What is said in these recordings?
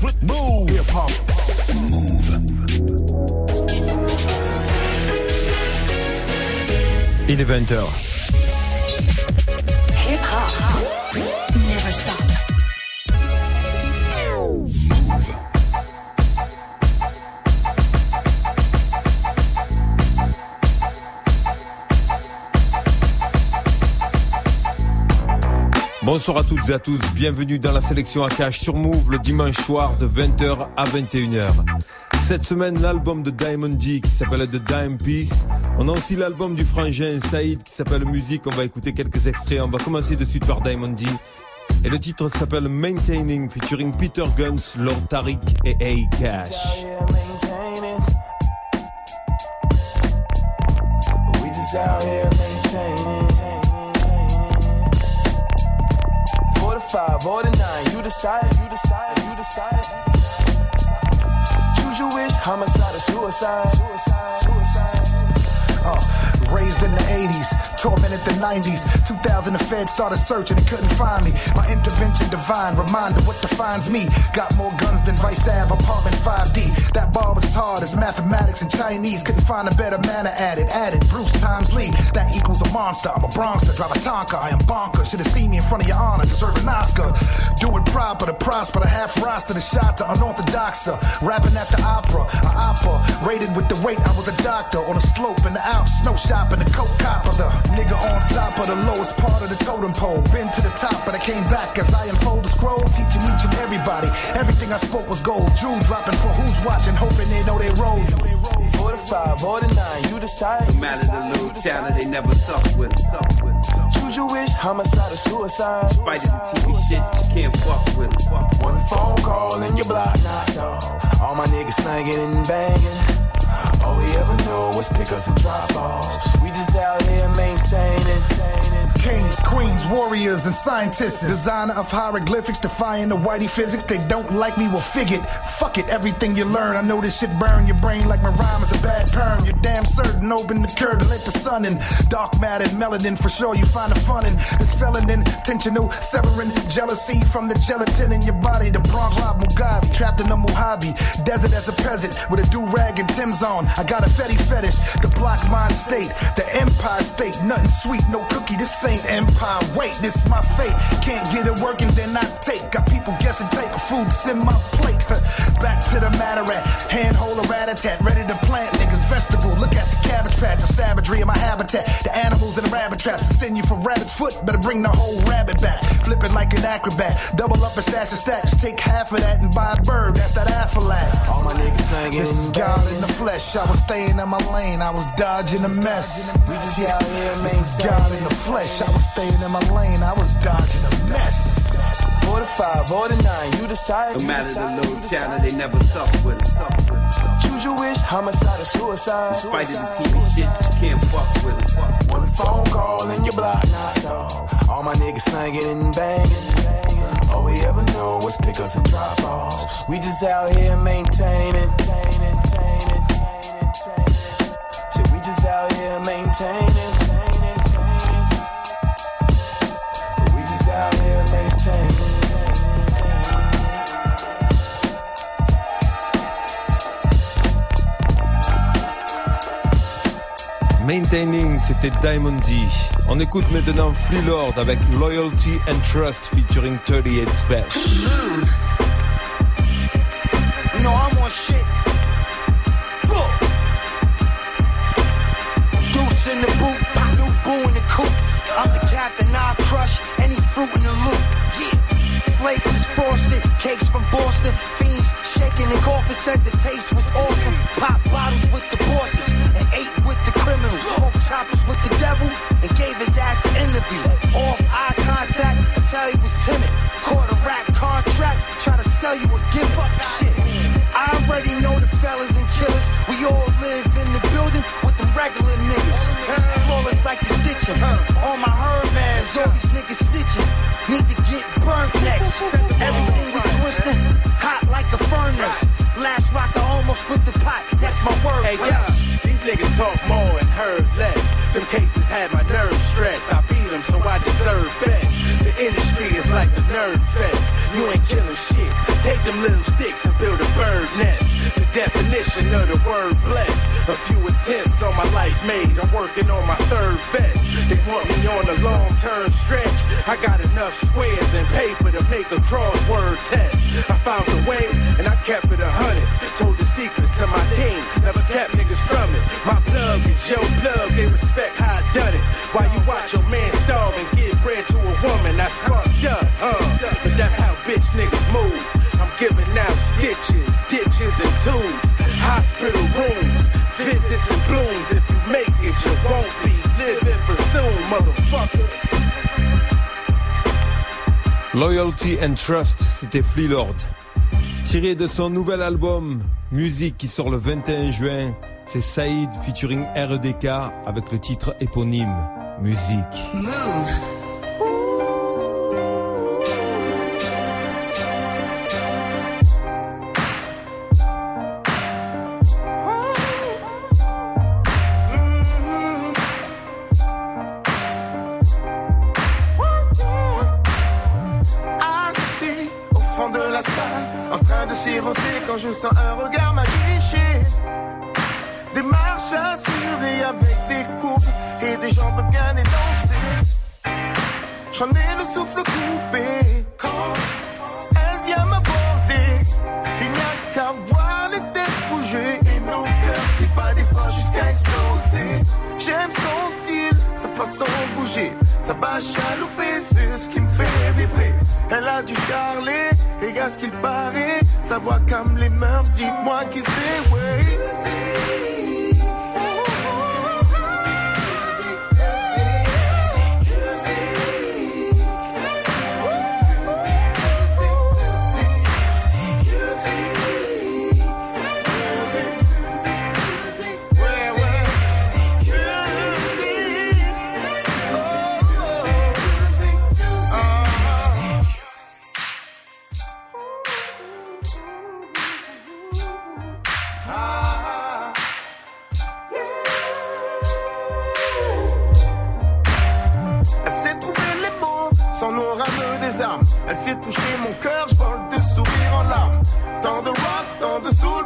Move. Move. Il est 20h. Bonsoir à toutes et à tous, bienvenue dans la sélection AKH sur Move le dimanche soir de 20h à 21h. Cette semaine, l'album de Diamond D qui s'appelle The Dime Piece. On a aussi l'album du frangin Saïd qui s'appelle Musique. On va écouter quelques extraits. On va commencer de suite par Diamond D. Et le titre s'appelle Maintaining featuring Peter Guns, Lord Tariq et A Cash. We just out here five, or to nine, you decide, you decide, you decide. Choose your wish, homicide or suicide. Suicide, suicide. Uh, raised in the 80s, tormented the 90s. 2000, the Fed started searching and couldn't find me. My intervention divine, reminder what defines me. Got more guns than Vice Ave, apartment 5D. That bar was as hard as mathematics and Chinese. Couldn't find a better manner at it. Added Bruce times Lee. That equals a monster. I'm a bronzer, drive a Tonka. I am bonkers. Should have seen me in front of your honor, deserve an Oscar. Do it proper to prosper. The half roster, the shot to unorthodoxer. Uh, rapping at the opera, a opera. Rated with the weight, I was a doctor. On a slope in the Alps, snow shopping, the coke copper. Nigga on top of the lowest part of the totem pole. Been to the top, but I came back as I unfold the scroll. Teaching each and everybody. Everything I spoke was gold. Jewel dropping for who's watching, hoping they know they roll. Four to five, or to nine, you decide. No matter the little channel, they never suck with it. Suck with. Choose your wish, homicide or suicide. Spite of the TV shit, you can't fuck with it. Fuck. One phone call and your block knocked off. All my niggas slanging and banging. All we ever knew was pick us and drop offs. We just out here maintaining. Kings, queens, warriors, and scientists. Designer of hieroglyphics, defying the whitey physics. They don't like me, well, figured. Fuck it, everything you learn. I know this shit burn your brain like my rhyme is a bad perm. You're damn certain, open the curtain, let the sun in. Dark matter, melanin, for sure you find the fun in. This felon intentional, severing jealousy from the gelatin in your body. The Bronx Rob Mugabe, trapped in the Mojave. Desert as a peasant, with a do rag and Tim's on. I got a fetty fetish, the block mind state, the empire state. Nothing sweet, no cookie, this ain't empire. Wait, this is my fate. Can't get it working, then I take. Got people guessing, take food's in my plate. Back to the matter at hand hold a rat tat, ready to plant niggas vegetable. Look at the cabbage patch of savagery in my habitat. The animals in the rabbit traps. Send you for rabbit's foot, better bring the whole rabbit back. Flip it like an acrobat. Double up and stash a stack. Just take half of that and buy a bird. That's that afterlife. All my niggas slanging This is God in the flesh. I was staying in my lane. I was dodging a mess. We just out here This is God in the flesh. I was staying in my lane. I was dodging a mess. Four to five, or to nine, you decide. No matter the you channel, they never suck with it. Suck. Choose your wish, homicide or suicide. Spite of the TV shit, you can't fuck with it. One phone call and your block knocked off. All my niggas slanging and banging. All we ever knew was pick us and drop offs. We just out here maintaining. Shit, we just out here maintaining. Maintaining. C'était Diamond D. On écoute maintenant Flea Lord avec Loyalty and Trust featuring 38 Special. You know I'm on shit. Look. Deuce in the boot, new boo in the coop. I'm the captain, I crush any fruit in the loop. Flakes is frosted, cakes from Boston. Fiends shaking and coughing said the taste was awesome. Pop bottles with the bosses and ate with the criminals. Smoked choppers with the devil and gave his ass an interview. Off eye contact tell he was timid. Caught a rap contract, try to sell you a gimmick. Shit. I already know the fellas and killers. We all live in the regular niggas. Flawless like the stitching. All my Hermes, all these niggas stitching. Need to get burnt next. Everything we twisting, hot like a furnace. Last rocker almost split the pot. That's my word. Hey, yo, these niggas talk more and heard less. Them cases had my nerves stressed. I beat them, so I deserve best. The industry is like the nerd fest. You ain't killing shit. Take them little sticks and build a bird nest. The definition of the word blessed. A few attempts on my life made. I'm working on my third vest. They want me on a long term stretch. I got enough squares and paper to make a crossword test. I found a way and I kept it a hundred. Told the secrets to my team. Never kept niggas from it. My plug is your plug. They respect how I done it. While you watch your man starve and give bread to a woman, that's fucked up. huh? but that's how bitch niggas move. I'm giving out stitches, ditches, and tubes. Hospital rooms, visits and blooms. If you make it, you won't be living for soon, motherfucker. Loyalty and Trust, c'était Flea Lord. Tiré de son nouvel album, Musique, qui sort le 21 juin, c'est Saïd featuring REDK avec le titre éponyme, Musique. Move.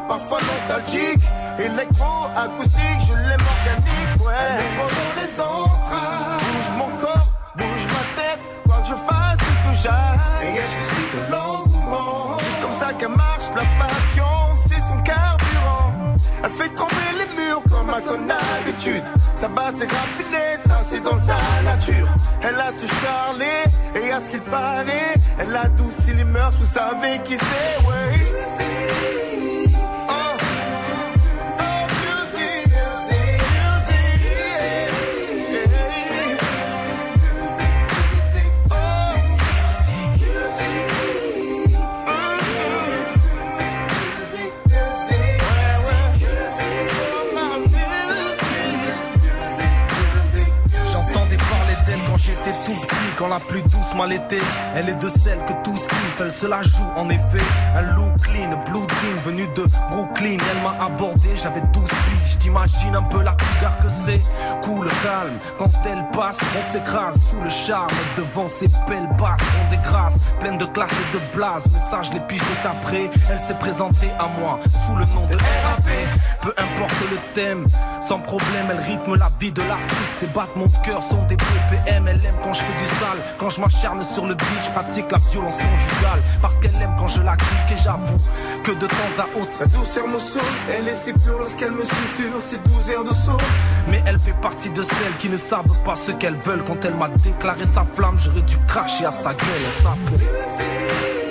Parfois nostalgique. Électro, acoustique, je l'aime organique, ouais. Elle les entrailles. Bouge mon corps, bouge ma tête, quoi que je fasse, c'est que j'aille. Et elle suscite l'engouement. C'est comme ça qu'elle marche, la passion, c'est son carburant. Elle fait trembler les murs comme à son habitude. Sa basse est raffinée, ça c'est dans sa nature. Elle a ce charlet, et à ce qu'il paraît, elle adoucit les mœurs, vous savez qui c'est, ouais. Quand la plus douce m'a l'été. Elle est de celles que tous kiffent, elle se la joue en effet. Un look clean, blue jean, venu de Brooklyn. Elle m'a abordé, j'avais 12 piges. T'imagines un peu la cougar que c'est. Cool, calme, quand elle passe, on s'écrase sous le charme. Devant ses belles basses, on dégrasse, pleine de classe et de blase. Message les piges Capré, elle s'est présentée à moi sous le nom de RAP. Peu importe le thème, sans problème, elle rythme la vie de l'artiste. Ses battements de cœur sont des BPM. Elle aime quand je fais du sale, quand je m'acharne sur le beat, je pratique la violence conjugale. Parce qu'elle aime quand je la clique et j'avoue que de temps à autre, Sa douceur me saoule, elle est si pure lorsqu'elle me douze airs de saut. Mais elle fait partie de celles qui ne savent pas ce qu'elles veulent. Quand elle m'a déclaré sa flamme, j'aurais dû cracher à sa gueule.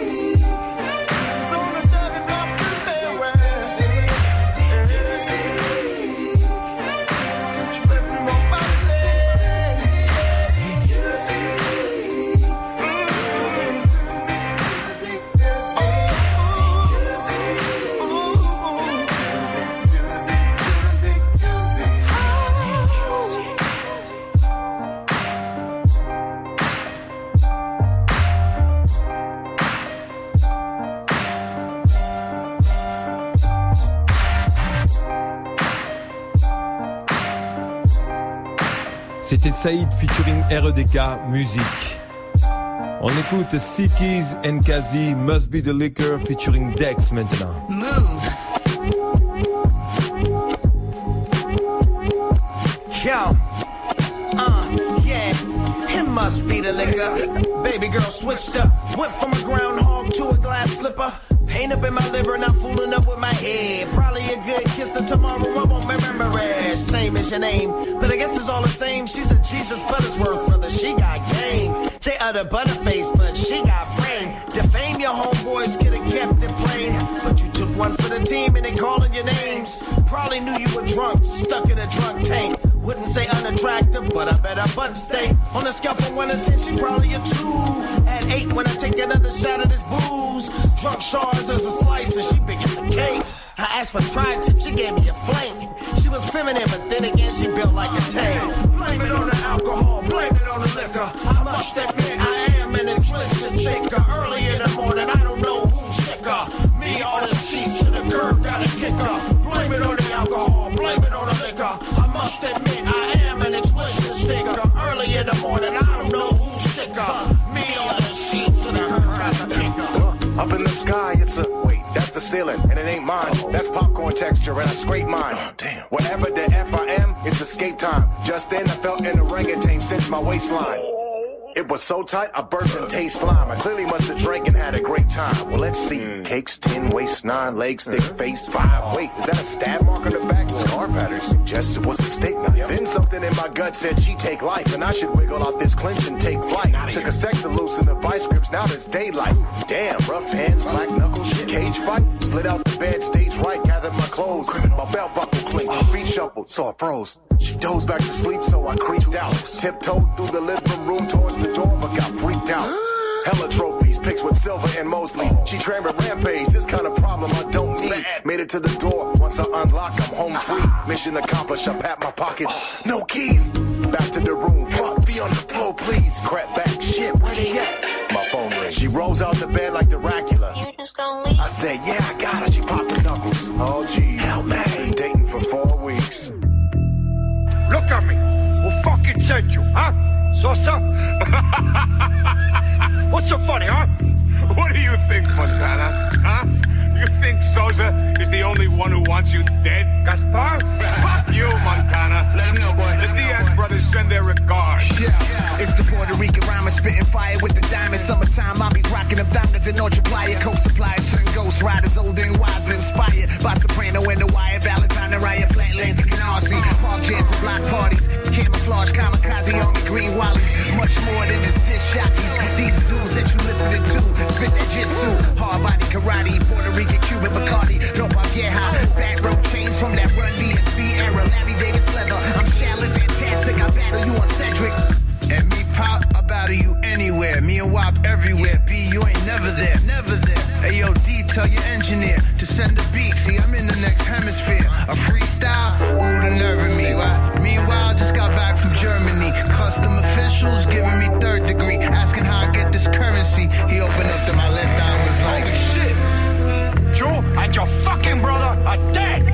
Saïd featuring REDK Musique. On écoute Sickies and Kazi, Must Be the Liquor featuring Dex maintenant. Move. Yo, uh, yeah, it must be the liquor. Baby girl switched up, went from a groundhog to a glass slipper. Pain up in my liver, not fooling up with my head. Probably a good kiss of tomorrow, I won't remember it. Same as your name, but I guess it's all the same. She's a Jesus Buttersworth brother, she got game. They utter butterface, but she got frame. Defame your homeboys, could have kept it plain. But you took one for the team and they calling your names. Probably knew you were drunk, stuck in a drunk tank. Wouldn't say unattractive, but I bet I butt stay. On a scale from 1 to 10, she probably a 2. At 8 when I take another shot of this booze. Drunk shards as a slice and she big as a cake. I asked for tri-tip, she gave me a flank. She was feminine, but then again she built like a tank. Blame it on the alcohol, blame it on the liquor. I must admit I am an explicit sicker. Early in the morning, I don't know who's sicker. Me on the sheets to the curb, gotta kick kicker. Blame it on must admit I am an explicit sticker. Early in the morning, I don't know who's sicker. Me on the sheets to the curb, kicker. Up in the sky, it's a wait, that's the ceiling, and it ain't mine. That's popcorn texture, and I scrape mine. Oh, damn. Whatever the F I am, it's escape time. Just then, I felt an orangutan cinch my waistline. It was so tight, I burst and taste slime. I clearly must have drank and had a great time. Well, let's see. Hmm. Cakes, 10, waist 9, legs, thick face, 5. Wait, is that a stab mark on the back? Scar pattern suggests it was a steak knife. Then something in my gut said she take life, and I should wiggle off this clinch and take flight. Took a sec to loosen the vice grips, now there's daylight. Damn, rough hands, black knuckles, cage fight. Slid out the bed, stage right, gathered my clothes. My belt buckle clicked, my feet shuffled, so I froze. She dozed back to sleep, so I creeped out. Tiptoed through the living room towards the door, but got freaked out. Hella trophies, pics with Silver and Mosley. She trained with Rampage, this kind of problem I don't need. Made it to the door, once I unlock, I'm home free. Mission accomplished, I pat my pockets. No keys. Back to the room, fuck, be on the floor, please. Crap back, shit, where they at? My phone rings. She rolls out the bed like Dracula. You just gonna leave? I said, yeah, I got her. She popped the knuckles. Oh, gee. Hell, man. Been dating for four weeks. Look at me. Who fucking sent you, huh? Sosa? What's so funny, huh? What do you think, Montana? Huh? You think Sosa is the only one who wants you dead? Gaspar? Fuck you, Montana. Let him know, boy. The Diaz brothers send their regards. Yeah, it's the Puerto Rican rhyme spitting fire with the diamonds. Summertime, I'll be rocking them diamonds and multiplier. Coke suppliers, certain ghost riders, old and wise, inspired by Soprano and the Wire, Valentine and Raya, Flatlands and Canarsie. Park jams and block parties, camouflage, kamikaze on the green wallies. Much more than just dish shotties. These dudes that you listening to, spit that jitsu, hard body karate, Puerto Rican, Cuban Bacardi. No high. back row chains from that Run DMC era, Larry Davis leather. I'm Shaolin fantastic, I battle you on Cedric. And me pop, I battle you anywhere. Me and WAP everywhere. B, you ain't never there, never there. Hey yo, D, tell your engineer to send a beat. See, I'm in the next hemisphere. A freestyle, ooh, the nerve of me. Meanwhile, just got back from Germany. Custom officials giving me third degree, asking how I get this currency. He opened up to my left eye was like, shit. You and your fucking brother are dead.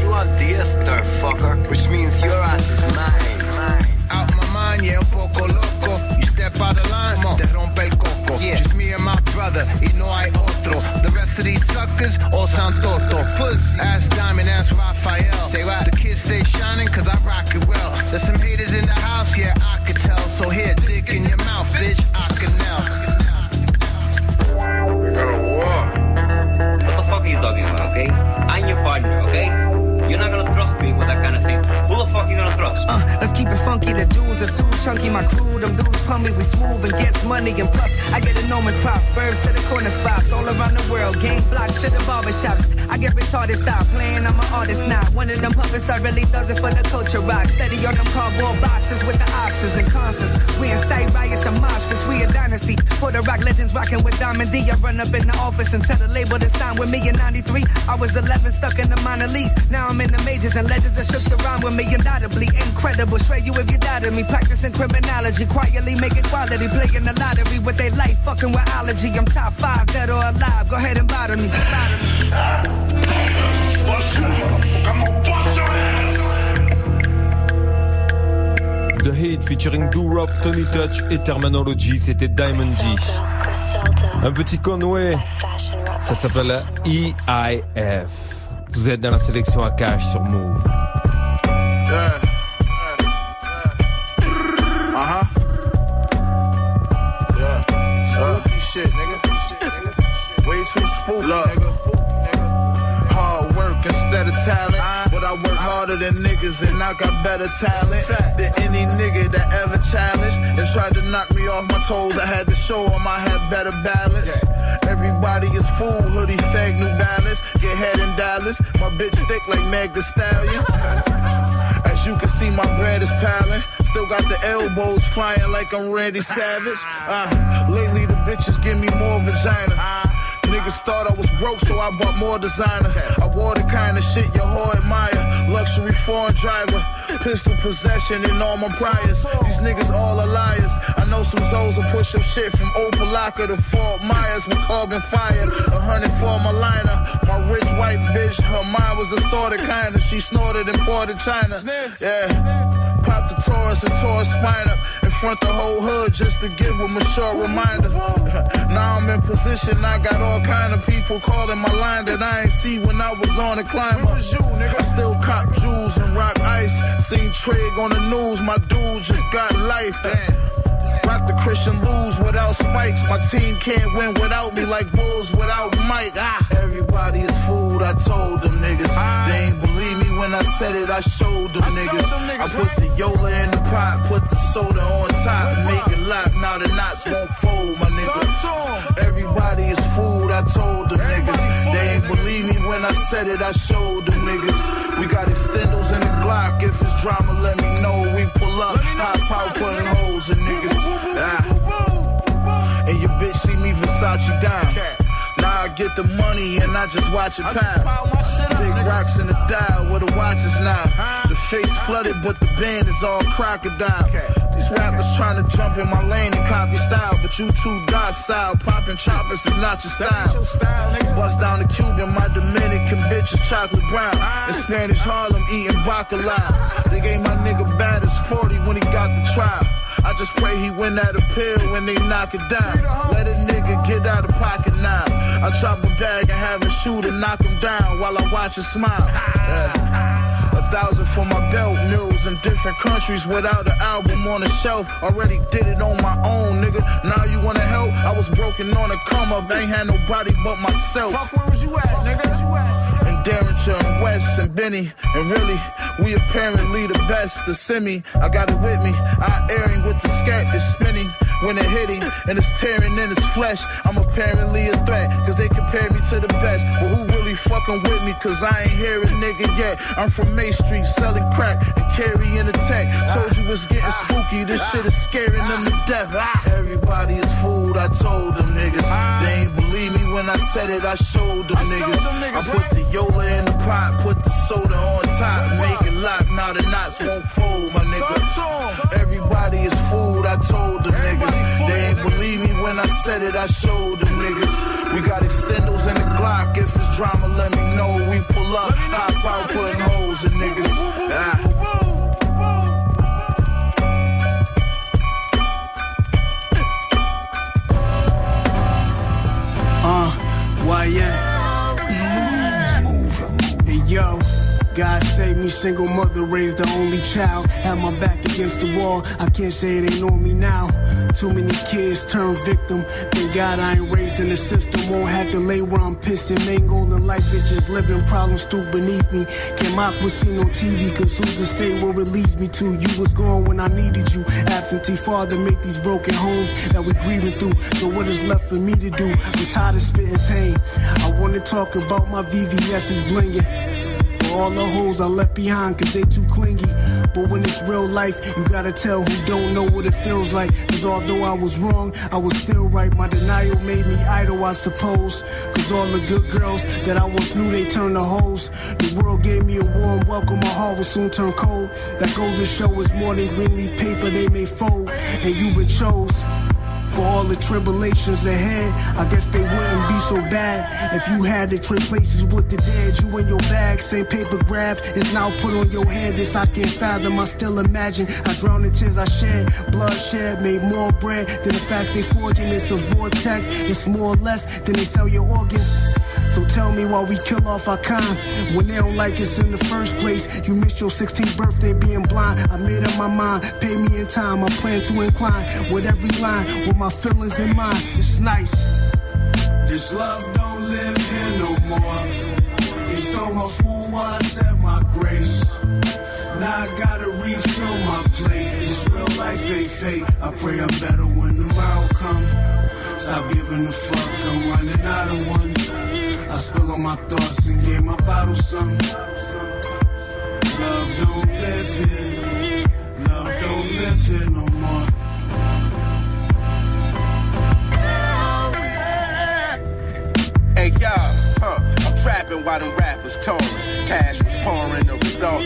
You are this dirt fucker, which means your ass is mine. Out my mind, yeah, un poco loco. You step out of line, te rompe el coco. Just me and my brother, y no hay otro. The rest of these suckers, all sound toto. Pussy, ass diamond, ass Raphael. Say what? The kids stay shining, cause I rock it well. There's some haters in the house, yeah, I could tell. So here, dick in your mouth, bitch, I can We you talking about, okay? I'm your partner, okay? That kind of thing. Who the fuck you gonna trust? Uh, let's keep it funky. The dudes are too chunky. My crew, them dudes pump. We smooth and gets money. And plus, I get enormous props. Birds to the corner spots all around the world. Game blocks to the barbershops. I get retarded style playing. I'm an artist now. One of them puppets, I really does it for the culture rock. Steady on them cardboard boxes with the oxes and concerts. We incite riots and pits. We a dynasty. For the rock legends rocking with Diamond D. I run up in the office and tell the label to sign with me in 93. I was 11 stuck in the minor leagues. Now I'm in the majors and legends that shook around with me undoubtedly incredible. Straight you if you doubted me. Practicing criminology, quietly making quality, playing the lottery with their life, fucking with allergy. I'm top five, dead or alive. Go ahead and bother me. The Hit featuring Do-Rop, Tony Touch et Terminology, c'était Diamond D. Un petit Conway, ça s'appelle EIF. Vous êtes dans la sélection à cash sur Move. Than niggas and I got better talent than any nigga that ever challenged and tried to knock me off my toes. I had to show them I had better balance. Everybody is fool, hoodie, fag, new balance. Get head in Dallas. My bitch thick like Meg the Stallion. As you can see, my bread is piling. Still got the elbows flying like I'm Randy Savage. Uh, lately, the bitches give me more vagina. Niggas thought I was broke, so I bought more designer. I wore the kind of shit your whore admire. Luxury foreign driver, pistol possession in all my priors. These niggas all are liars. I know some Zoes will push your shit from Opalaka to Fort Myers with carbon fire. A hundred for my liner. My rich white bitch, her mind was distorted kinda. She snorted and imported China. Yeah. Pop the Taurus and tore a spine up front the whole hood just to give them a short reminder. now I'm in position, I got all kind of people calling my line that I ain't see when I was on the climb up. I still cop jewels and rock ice. Seen Trig on the news, my dude just got life. Damn. The Christian lose without spikes. My team can't win without me like Bulls without Mike. Ah. Everybody is food, I told them niggas. They ain't believe me when I said it, I showed them niggas. I put the Yola in the pot, put the soda on top, make it lock. Now the knots won't fold, my nigga. Everybody is food, I told them niggas. They ain't believe me when I said it, I showed them niggas. We got extendos in the Glock. If it's drama, let me know. We pull up, high power putting holes in niggas. Ah. And your bitch see me Versace down. Now I get the money and I just watch it pass. Big rocks in the dial where the watches now. The face flooded, but the band is all crocodile. These rappers trying to jump in my lane and copy style, but you too docile. Popping choppers is not your style. Bust down the Cuban, my Dominican bitch is chocolate brown. In Spanish Harlem, eating bacalao. They gave my nigga bad as 40 when he got the trial. I just pray he win that appeal when they knock it down. Let a nigga get out of pocket now. I drop a bag and have a shooter knock him down while I watch him smile. Yeah. Thousand for my belt, murals in different countries without an album on the shelf. Already did it on my own, nigga. Now you wanna help? I was broken on a come up, ain't had nobody but myself. Fuck, where was you at, nigga? And Derringer and West and Benny. And really, we apparently the best. The semi, I got it with me. I airing with the scat is spinning. When it hit him and it's tearing in his flesh, I'm apparently a threat. Cause they compare me to the best. But who really fucking with me? Cause I ain't hear a nigga yet. I'm from May Street selling crack and carrying a tech. Told you it's getting spooky. This shit is scaring them to death. Everybody is food. I told them niggas. They ain't when I said it. I showed them niggas. I put the Yola in the pot, put the soda on top, make it lock. Now the knots won't fold, my nigga. Everybody is food. I told them niggas. They ain't believe me when I said it. I showed them niggas. We got extendos in the Glock. If it's drama, let me know. We pull up, high power putting holes in niggas. Ah. Uh, YN. Hey yo, God save me, single mother raised the only child. Had my back against the wall, I can't say it ain't on me now. Too many kids turn victim. Thank God I ain't raised in the system. Won't have to lay where I'm pissing. Mango and life bitches living problems stoop beneath me. Can mock was seen on TV, cause who's to say where it leads me to? You was gone when I needed you. Absentee father make these broken homes that we grieving through. So what is left for me to do? I'm tired of spitting pain. I wanna talk about my VVS's blinging. All the hoes I left behind cause they too clingy. But when it's real life, you gotta tell who don't know what it feels like. Cause although I was wrong, I was still right. My denial made me idle, I suppose. Cause all the good girls that I once knew, they turned to hoes. The world gave me a warm welcome, my heart will soon turn cold. That goes to show it's more than green leaf paper they may fold. And you been chose. For all the tribulations ahead, I guess they wouldn't be so bad. If you had to trade places with the dead, you in your bag, same paper grabbed, is now put on your head. This I can't fathom, I still imagine. I drown in tears I shed, bloodshed, made more bread than the facts they forging. It's a vortex, it's more or less than they sell your organs. So tell me why we kill off our kind when they don't like us in the first place. You missed your 16th birthday being blind. I made up my mind, pay me in time. I plan to incline with every line, with my feelings in mind. It's nice. This love don't live here no more. He stole my food while I said my grace. Now I gotta refill my plate. It's real life, ain't fate. I pray I'm better when tomorrow come. Stop giving a fuck, I'm running out of one. I spill on my thoughts and gave my bottle some. Love don't live here. Love don't live here no more. Hey y'all, huh? I'm trapping while them rappers touring. Cash was pouring, the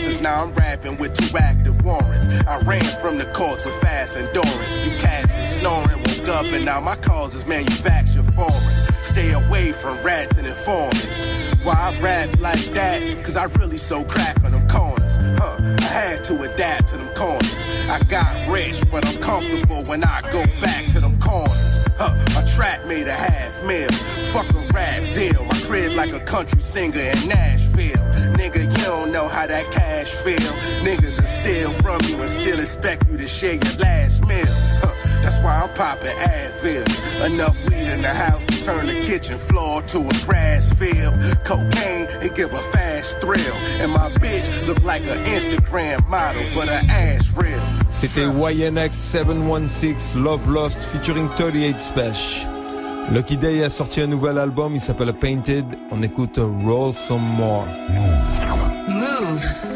is now I'm rapping with two active warrants. I ran from the courts with fast endurance. You cats was snoring, woke up, and now my cause is manufactured foreign. Stay away from rats and informants. Why I rap like that? Cause I really so crack on them corners. Huh, I had to adapt to them corners. I got rich, but I'm comfortable when I go back to them corners. Huh, my trap made a half mil. Fuck a rap deal. My crib like a country singer in Nashville. Nigga, you don't know how that cash feel. Niggas will steal from you and still expect you to share your last meal. Huh, that's why I'm popping Advil. Enough weed the house turn the kitchen floor to a grass field. Cocaine, it give a fast thrill. And my bitch look like an Instagram model, but her ass real. C'était YNX 716 Love Lost featuring 38 Special. Lucky Day a sorti un nouvel album, il s'appelle Painted. On écoute Roll Some More. Move.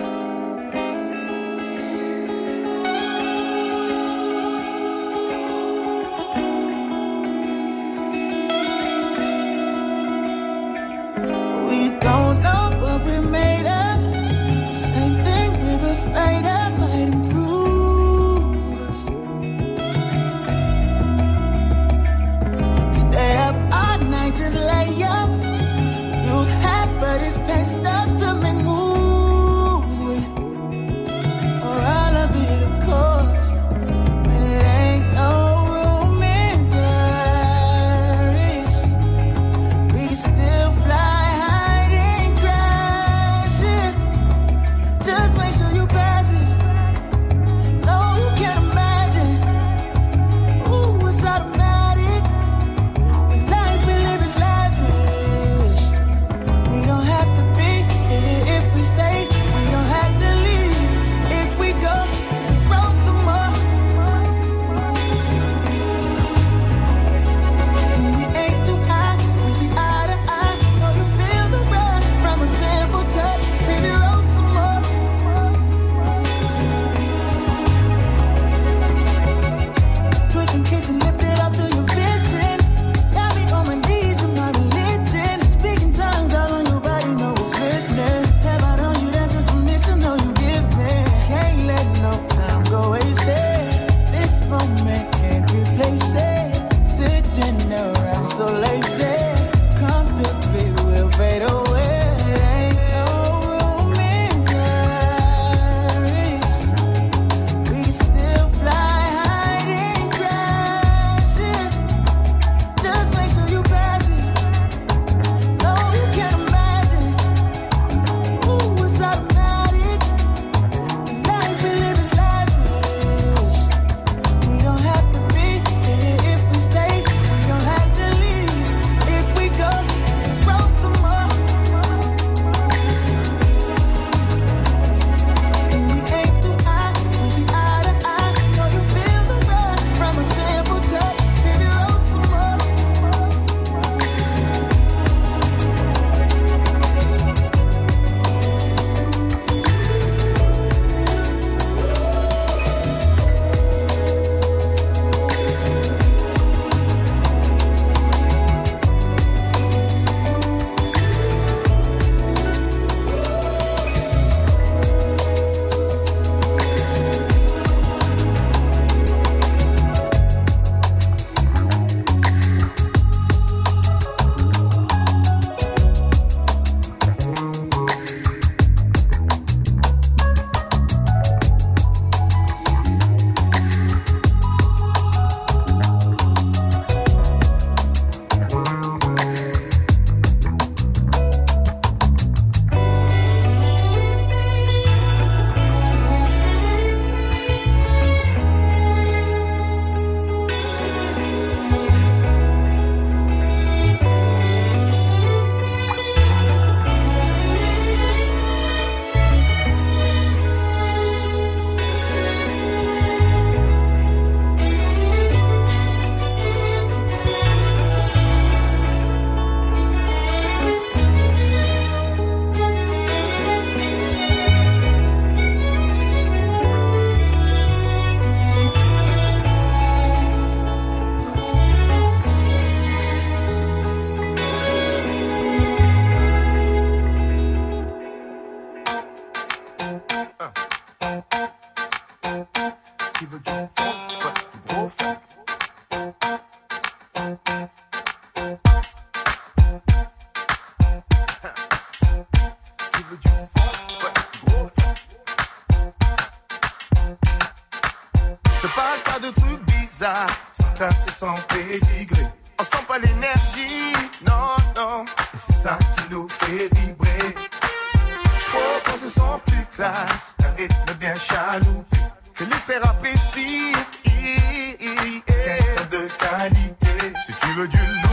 Gül gül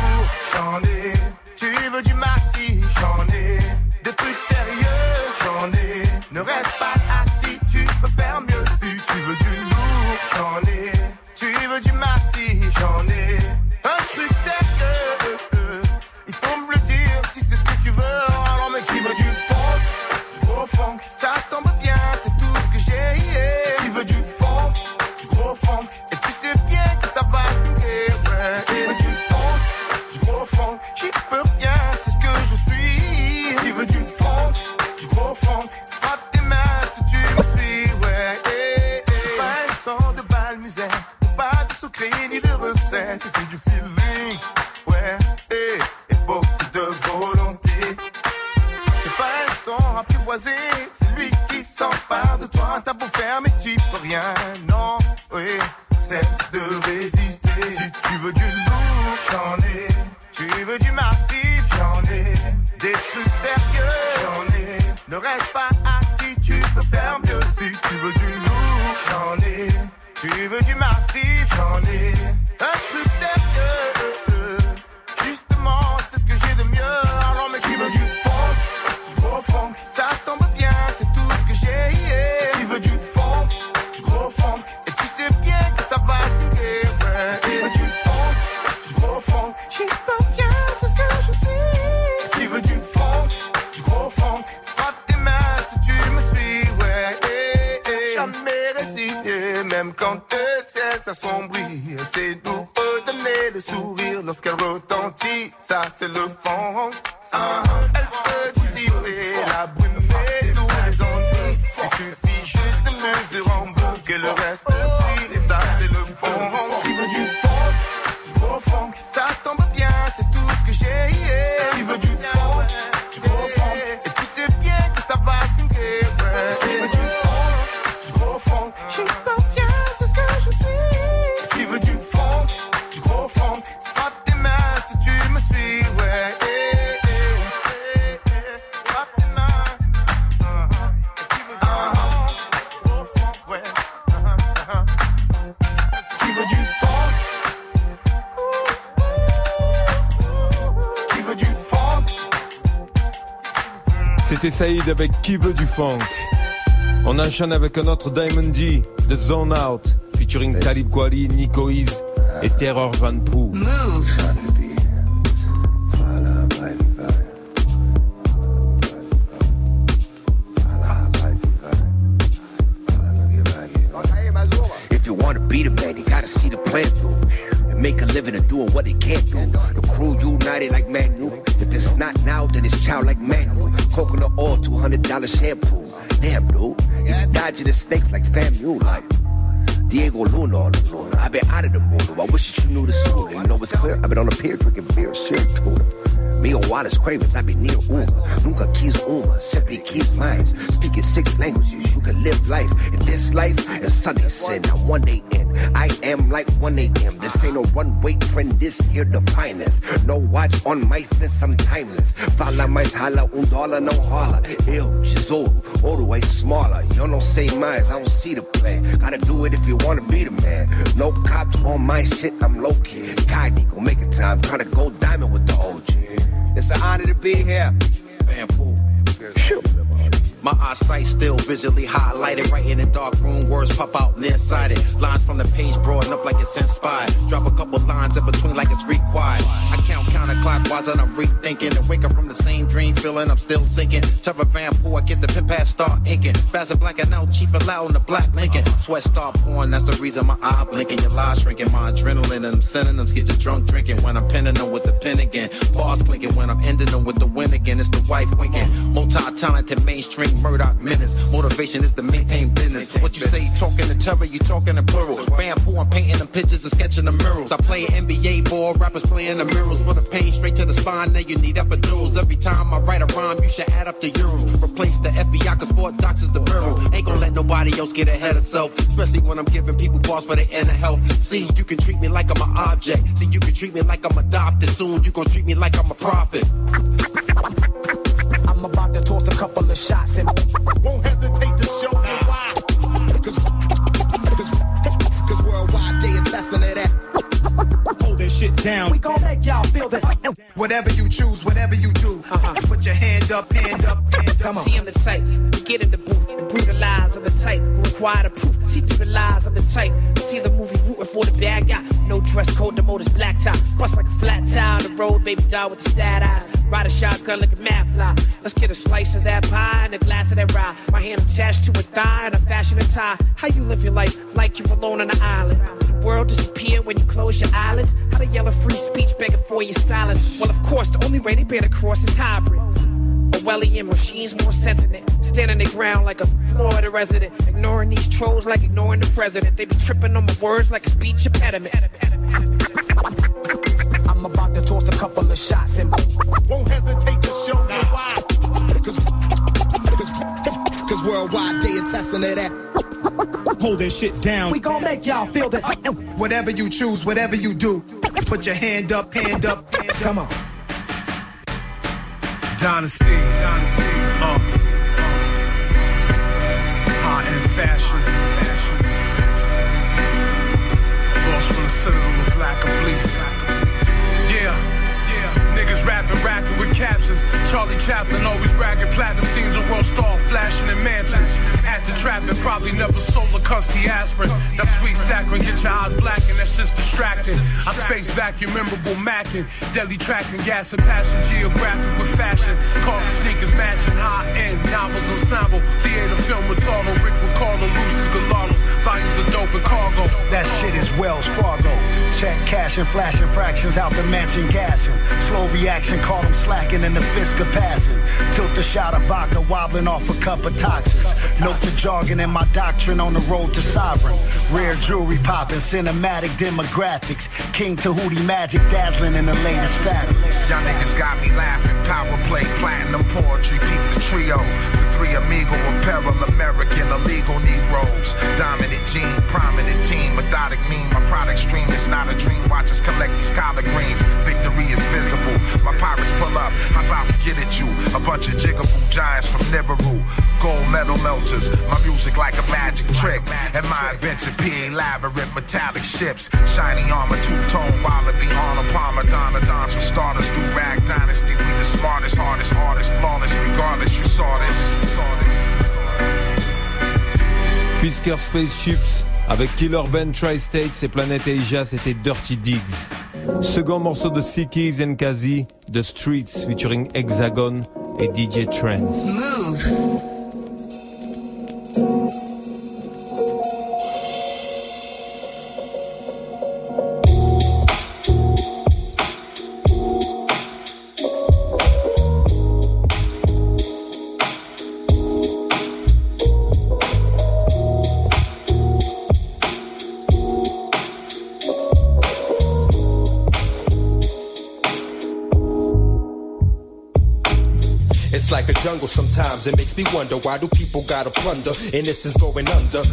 Saïd avec Qui veut du funk. On enchaîne avec un autre Diamond D The Zone Out, featuring Talib Kweli, Nico et Terror Van Poo. bitch here the finest. No watch on my fist, I'm timeless. Fala mais rala, um dólar não rola. Eu, tesouro, ouro é smaller. Eu não sei mais, I don't see the plan. Gotta do it if you wanna be the man. No cops on my shit, I'm low key. God, Nico, make it time. try to go diamond with the OG. It's an honor to be here. Man, fool. My eyesight still visually highlighted. Right in the dark room, words pop out nearsighted. Lines from the page broaden up like it's inspired. Drop a couple lines in between like it's required. I count counterclockwise and I'm rethinking. And wake up from the same dream, feeling I'm still sinking. Trevor Van Poole, I get the pen pass start inking. Fast and blacking out, chief and in the black Lincoln. Sweat start pouring, that's the reason my eye blinking. Your lies shrinking, my adrenaline and I'm synonyms. Get you drunk drinking when I'm penning them with the pen again. Bars clinking when I'm ending them with the win again. It's the wife winking. Multi talented mainstream Murdoch menace. Motivation is to maintain business. What you say, talking in terror, you talking in plural. Vampoo, I'm painting them pictures and sketching the murals. I play NBA ball, rappers playing the murals. For the pain straight to the spine, now you need epidurals. Every time I write a rhyme, you should add up the euros. Replace the FBI, cause Fort Docs is the bureau. Ain't gonna let nobody else get ahead of self. Especially when I'm giving people balls for their inner health. See, you can treat me like I'm an object. See, you can treat me like I'm adopted. Soon you gon' treat me like I'm a prophet. A couple of shots and won't hesitate to show you why. Shit down. We gon' make y'all feel this. Whatever you choose, whatever you do, uh-huh. put your hand up, hand up, hand up. Come on. See, I'm the type to get in the booth and breathe the lies of the type who require the proof. See through the lies. I'm the type. See the movie rooting for the bad guy. No dress code, the motor's black top. Bust like a flat tire on the road, baby doll with the sad eyes. Ride a shotgun like a mad fly. Let's get a slice of that pie and a glass of that rye. My hand attached to a thigh and a fashion attire. How you live your life like you're alone on an island? The world disappear when you close your eyelids. How to yell a free speech begging for your silence? Well, of course, the only way they bear the cross is hybrid. Orwellian machines more sentient. Standing their ground like a Florida resident. Ignoring these trolls like ignoring the president. They be tripping on my words like a speech impediment. I'm about to toss a couple of shots and won't hesitate to show you why. Cause, cause, cause worldwide they attesting to that. Hold that shit down. We gon' make y'all feel this. Whatever you choose, whatever you do, put your hand up, hand up, hand up. Come on. Dynasty, Dynasty, uh, hot in fashion, boss from the citadel of black obelisk. Yeah. Niggas rapping, with captions. Charlie Chaplin always bragging platinum scenes a world star, flashing in mansions. At the trapping, probably never sold a custy aspirin. That sweet saccharin, get your eyes black and that's just distracting. I space vacuum, memorable macking. Deadly tracking, gas and passion, geographic with fashion. Cars sneakers matching, high end. Novels ensemble, theater film retardo. Rick Ricardo, Lucy's Galados. Volumes of dope and cargo. That shit is Wells Fargo. Check cash and flashing fractions out the mansion gassing. Slow reaction, caught him slacking in the fist passing. Tilt the shot of vodka, wobbling off a cup of toxins. Note the jargon in my doctrine on the road to sovereign. Rare jewelry popping, cinematic demographics. King Tahuti magic dazzling in the latest fabric. Y'all niggas got me laughing. Power play, platinum poetry, peep the trio. The three amigo apparel, American illegal Negroes. Dominant gene, prominent team, methodic mean. My product stream is not a dream. Watch us collect these collard greens. Victory is visible. My pirates pull up, how about we get at you? A bunch of jigaboo giants from Nibiru. Gold metal melters, my music like a magic trick. And my invention, PA labyrinth, metallic ships. Shiny armor, two-tone wallaby on a Donna Dons for starters. Do rag dynasty, we the smartest, hardest, artist, flawless, regardless. You saw this. You saw this. Fisker Spaceships avec Killer Ben Tri-States et Planet Asia, c'était Dirty Digs. Second morceau de Sickies and Kazi, The Streets featuring Hexagon et DJ. Move. Jungle sometimes. It makes me wonder why do people gotta plunder? Innocence going under.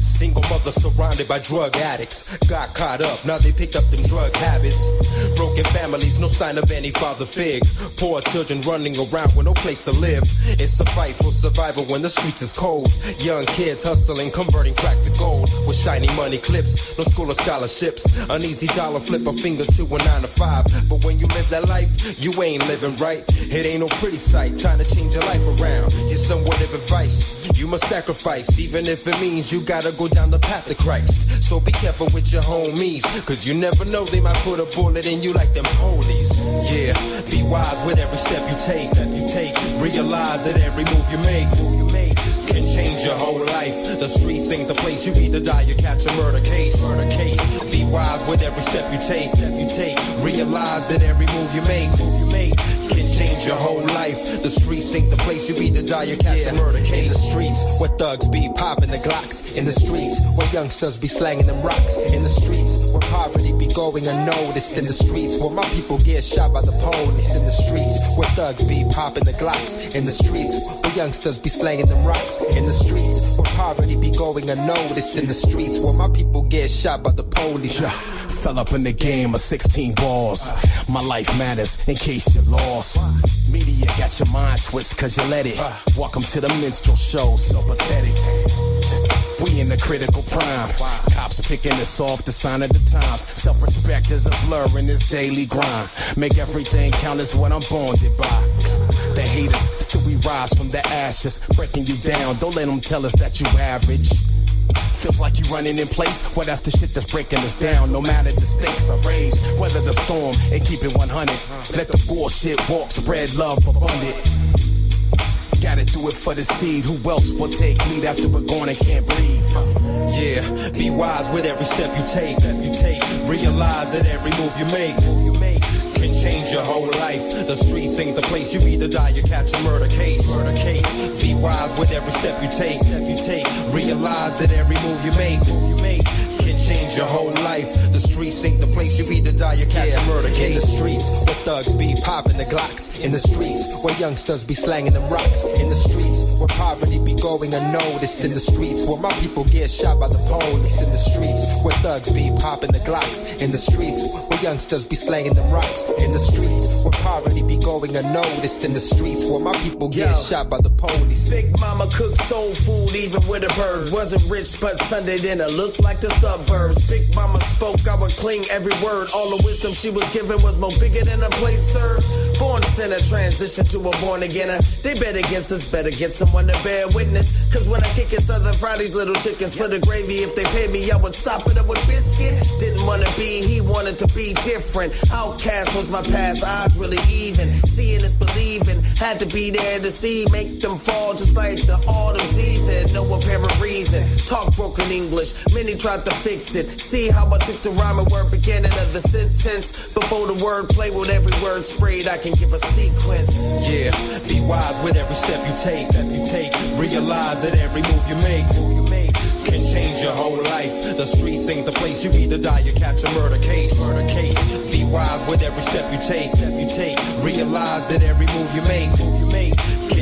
Single mother surrounded by drug addicts. Got caught up, now they picked up them drug habits. Broken families, no sign of any father fig. Poor children running around with no place to live. It's a fight for survival when the streets is cold. Young kids hustling, converting crack to gold. With shiny money clips, no school or scholarships. An easy dollar flip a finger to a nine to five. But when you live that life, you ain't living right. It ain't no pretty sight. Trying to change your life around. Here's some word of advice. You must sacrifice, even if it means you gotta go down the path of Christ. So be careful with your homies, cause you never know they might put a bullet in you like them police. Yeah, be wise with every step you take. Step you take. Realize that every move you make, move you make can change your whole life. The streets ain't the place you either die or catch a murder case. Murder case. Be wise with every step you take. Step you take. Realize that every move you make, move you make can change your whole life. The streets ain't the place you be to die or catch a murder case. In the streets, where thugs be popping the Glocks. In the streets, where youngsters be slanging them rocks. In the streets, where poverty be going unnoticed. In the streets, where my people get shot by the police. In the streets, where thugs be popping the Glocks. In the streets, where youngsters be slanging them rocks. In the streets, where poverty be going unnoticed. In the streets, where my people get shot by the police. Yeah, fell up in the game of 16 balls. My life matters in case you're lost. Media got your mind twist cause you let it. Welcome to the minstrel show, so pathetic. We in the critical prime. Cops picking us off the sign of the times. Self respect is a blur in this daily grind. Make everything count as what I'm bonded by. The haters, still we rise from the ashes. Breaking you down, don't let them tell us that you average. Feels like you're running in place. Well, that's the shit that's breaking us down. No matter the stakes or rage, weather the storm and keep it 100. Let the bullshit walk, spread love abundant. Gotta do it for the seed. Who else will take lead after we're gone and can't breathe? Yeah, be wise with every step you take. You take. Realize that every move you make can change your whole life. The streets ain't the place you either die or catch a murder case. Murder case. Be wise with every step you take. Step you take. Realize that every move you make, move you make change your whole life. The streets ain't the place you either die or catch a murder case. In the streets, where thugs be popping the Glocks. In the streets, where youngsters be slanging them rocks. In the streets, where poverty be going unnoticed. In the streets, where my people get shot by the police. In the streets, where thugs be popping the Glocks. In the streets, where youngsters be slanging them rocks. In the streets, where poverty be going unnoticed. In the streets, where my people get Yo. shot by the police. Big mama cooked soul food even with a bird. Wasn't rich, but Sunday dinner looked like the suburbs. Big mama spoke, I would cling every word. All the wisdom she was given was more bigger than a plate served. Born sinner, transition to a born againer. They bet against us, better get someone to bear witness. Cause when I kick it, Southern Fridays, little chickens for the gravy. If they paid me, I would sop it up with biscuit. Didn't wanna be, he wanted to be different. Outcast was my past, eyes really even. Seeing is believing, had to be there to see, make them fall just like the autumn season. No apparent reason. Talk broken English, many tried to fix it. See how I took the rhyme and word beginning of the sentence. Before the word play with every word sprayed, I can give a sequence. Yeah, be wise with every step you take. Step you take. Realize that every move you make, move you make can change your whole life. The streets ain't the place you either die or catch a murder case. Murder case. Be wise with every step you take. Step you take. Realize that every move you make, move you make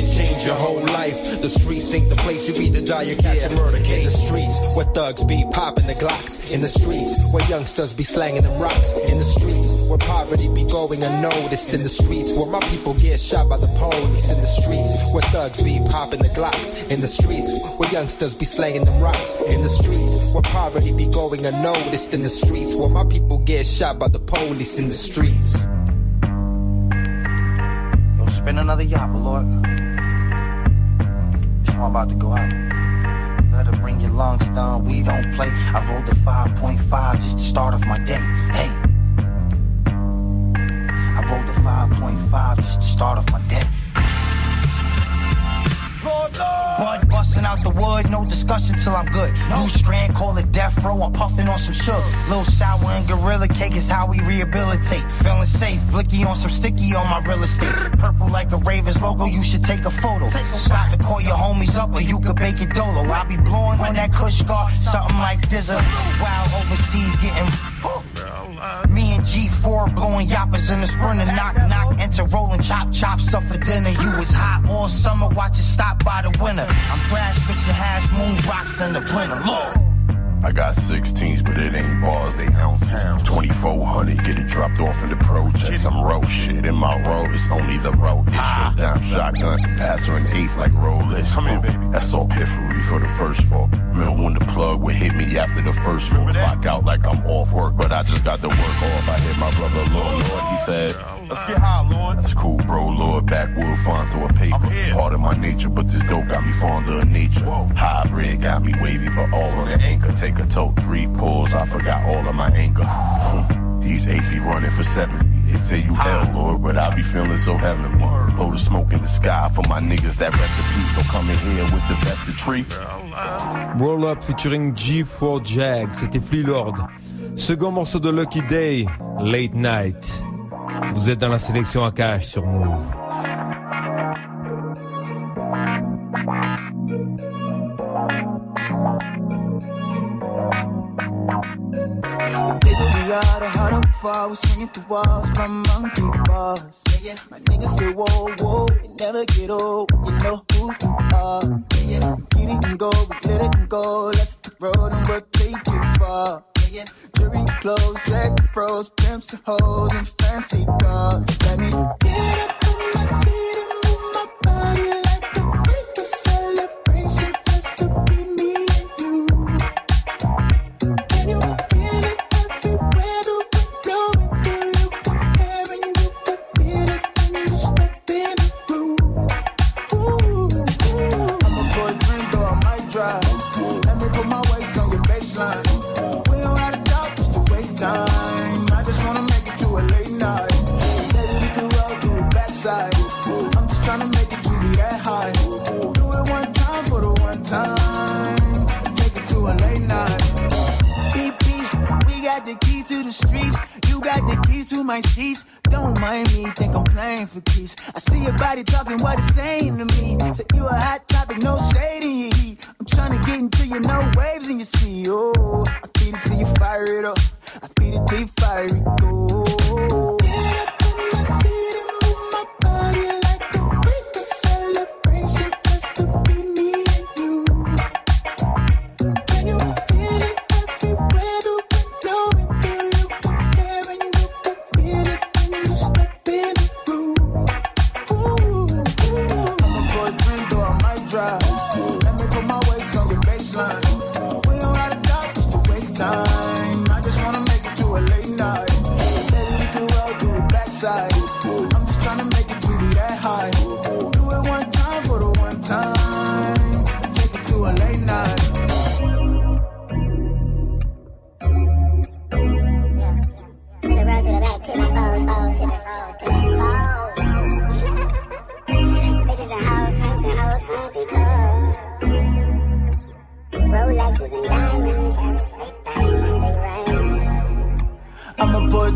can change your whole life. The streets ain't the place you either die or catch a murder case. In the streets where thugs be popping the Glocks. In the streets where youngsters be slanging them rocks. In the streets where poverty be going unnoticed. In the streets where my people get shot by the police. In the streets where thugs be popping the Glocks. In the streets where youngsters be slanging them rocks. In the streets where poverty be going unnoticed. In the streets where my people get shot by the police. In the streets. Yo, spin another yacht, Lord. This one about to go out. Better bring your lungs down, we don't play. I rolled the 5.5 just to start off my day. Hey. I rolled the 5.5 just to start off my day. Bud busting out the wood, no discussion till I'm good. New strand, call it death row. I'm puffing on some sugar. Little sour and gorilla cake is how we rehabilitate. Feeling safe, blicky on some sticky on my real estate. Purple like a Ravens logo, you should take a photo. Stop and call your homies up, or you could bake it dolo. I'll be blowing on that Kush guard, something like this. While overseas getting. Me and G4 blowing yappers in the sprinter, knock knock, enter rolling chop chops up for dinner. You was hot all summer, watch it stop by the winter. I'm brass mixing hash moon rocks in the winter. I got 16s, but it ain't bars, they ounces. 2400, get it dropped off in the projects. I'm road shit in my road, it's only the road. It's shut down shotgun, passer an eighth like Rolex. Come in, baby. That's all piffery for the first fall. Remember when the plug would hit me after the first fall? Clock out like I'm off work, but I just got the work off. I hit my brother, Lord, Lord, he said. Let's get high, Lord. That's cool, bro. Lord, backwood, fun through a paper. Part of my nature, but this dope got me fonder of nature. Hybrid got me wavy, but all on the anchor. Take a tote, three pulls. I forgot all of my anger. These eights be running for 70. They say you hell, ah. Lord, but I be feeling so heavenly. Blow the smoke in the sky for my niggas that rest in peace. So come in here with the best of tree. Roll Up featuring G4 Jag, c'était Flee Lord. Second morceau de Lucky Daye, Late Night. Vous êtes dans la sélection à cash sur Move. far, we swinging through walls from monkey bars. Yeah, yeah. My niggas say, whoa, whoa, it never get old. You know who you are. Yeah, yeah. Get it and go, we it and go. Let's hit the road and we'll take you far. Yeah. Jury clothes, drag froze, pimps hoes, and fancy cars. Let me get up in my seat and move my body my sheets. Don't mind me, think I'm playing for keys. I see your body talking what it's saying to me. Say you a hot topic, no shade in your heat. I'm trying to get into your no waves in your sea. Oh, I feed it till you fire it up. I feed it till you fire it go.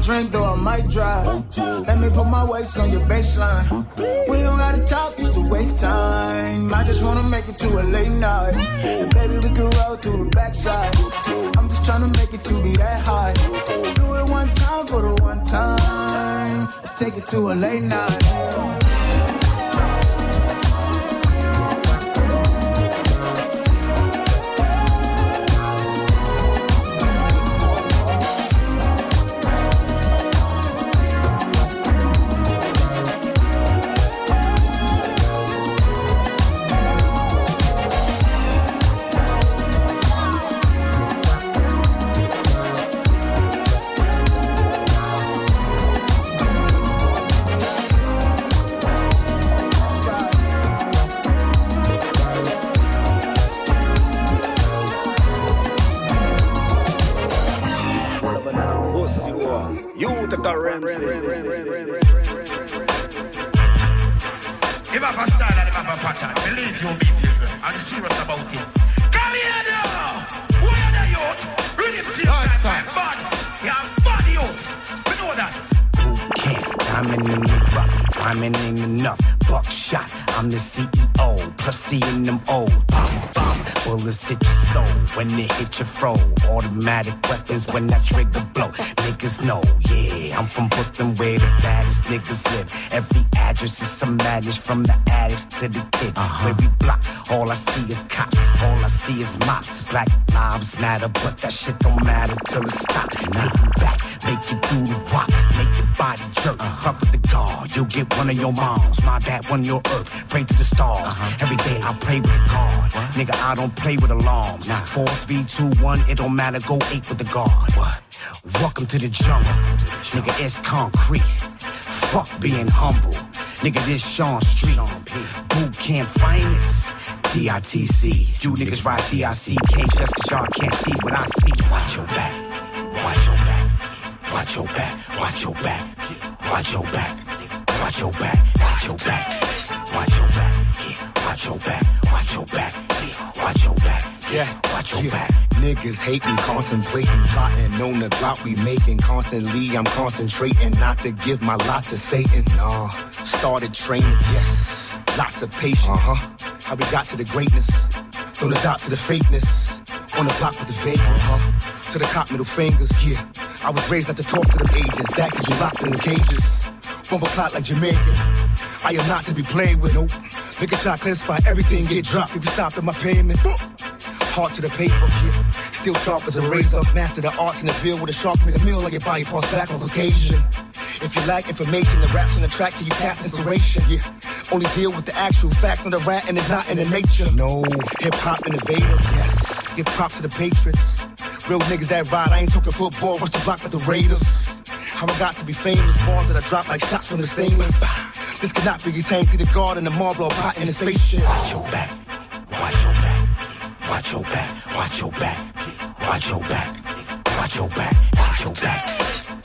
Drink though I might drive. Let me put my waist on your baseline. We don't gotta talk just to waste time. I just wanna make it to a late night. And baby, we can roll through the backside. I'm just tryna make it to be that high. Do it one time for the one time. Let's take it to a late night. When they hit your fro. Automatic weapons when that trigger blow. Niggas know, yeah, I'm from Brooklyn where the baddest niggas live. Every address is some madness from the addicts to the kids. Uh-huh. Where we block, all I see is cops, all I see is mops. Black lives matter, but that shit don't matter till it stop. Take 'em back, make you do the rock, make your body jerk. Fuck with the guard, you'll get one of your moms. My bad, one of your earth. Pray to the stars. Every day I pray with the God. Nigga, I don't play with alarms. Four, three, two, one, it don't matter. Go eight with the guard. What? Welcome to the jungle. Nigga, it's concrete. Fuck being humble. Nigga, this Sean Street. Boot camp finest. DITC. You niggas ride DICK just cause y'all can't see what I see. Watch your back. Watch your back. Watch your back. Watch your back. Watch your back. Watch your back. Watch your back. Watch your back. Yeah. Watch your back. Watch your back. Yeah. Watch your back. Yeah. Watch your back. Niggas hating, contemplating, plotting on the plot we making. Constantly, I'm concentrating not to give my lot to Satan. Nah, started training, yes. Lots of patience, uh huh. How we got to the greatness. From the dot to the fakeness. On the block with the Vegas, uh-huh. To the cop middle fingers, yeah. I was raised not to talk to the agents. That could you locked in the cages. Bump a clock like Jamaican. I am not to be played with, nope. Nigga shot clear spot, everything get dropped if you stop at my payment. Heart to the paper, yeah. Still sharp as a razor. Master the arts in the field with a shark, make a meal like your body parts back on occasion. If you lack information, the raps on the track, you cast inspiration, yeah. Only deal with the actual facts on the rat and it's not in the nature. No, hip hop innovators, yes. Give props to the Patriots. Real niggas that ride, I ain't talking football, rush the block with the Raiders. How I got to be famous, balls that I drop like shots from the stainless. This could not be retained, see the guard in the marble pot in the spaceship. Watch your back, watch your back, watch your back, watch your back, watch your back, watch your back, watch your back,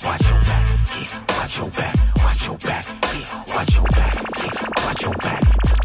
watch your back, watch your back, watch your back, watch your back, watch your back.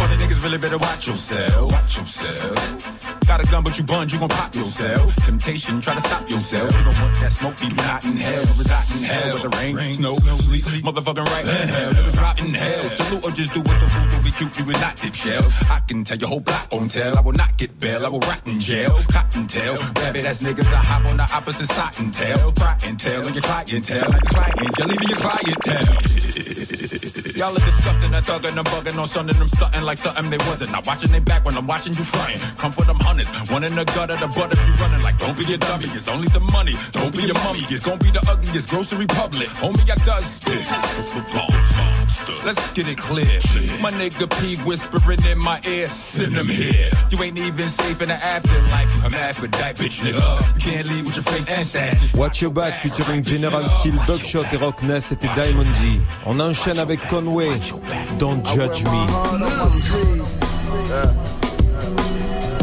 For the niggas really better watch yourself. Watch yourself. Got a gun, but you bun, you gon' pop yourself. Temptation, try to stop yourself. You don't want that smoke, be not in hell. Reside in hell, with the rain, snow, sleep, motherfucking right in hell. It was rot in hell. Salute or just do what the fool do. Be cute, you will not dip shell. I can tell your whole block on tell. I will not get bail. I will rot in jail. Cottontail, rabbit ass niggas. I hop on the opposite side and tell. Try and tell on your clientele. Like a client, you're leaving your clientele. Y'all are disgusting, I thuggin', I'm bugging on something, I'm something like something they wasn't. Not watching they back when I'm watching you frying. Come for them hundreds, one in the gutter, the butt if you running like, don't be a dummy, it's only some money. Don't be a mummy, it's gonna be the ugliest grocery public. Homie, I does this. Let's get it clear. My nigga P whispering in my ear, send him here. You ain't even safe in the afterlife. I'm Aphrodite, bitch, nigga. You can't leave with your face and sass. Watch Your Back featuring General Steele, Buckshot et Rockness, c'était Diamond D. On enchaîne avec Conway, Don't Judge Me. Yeah.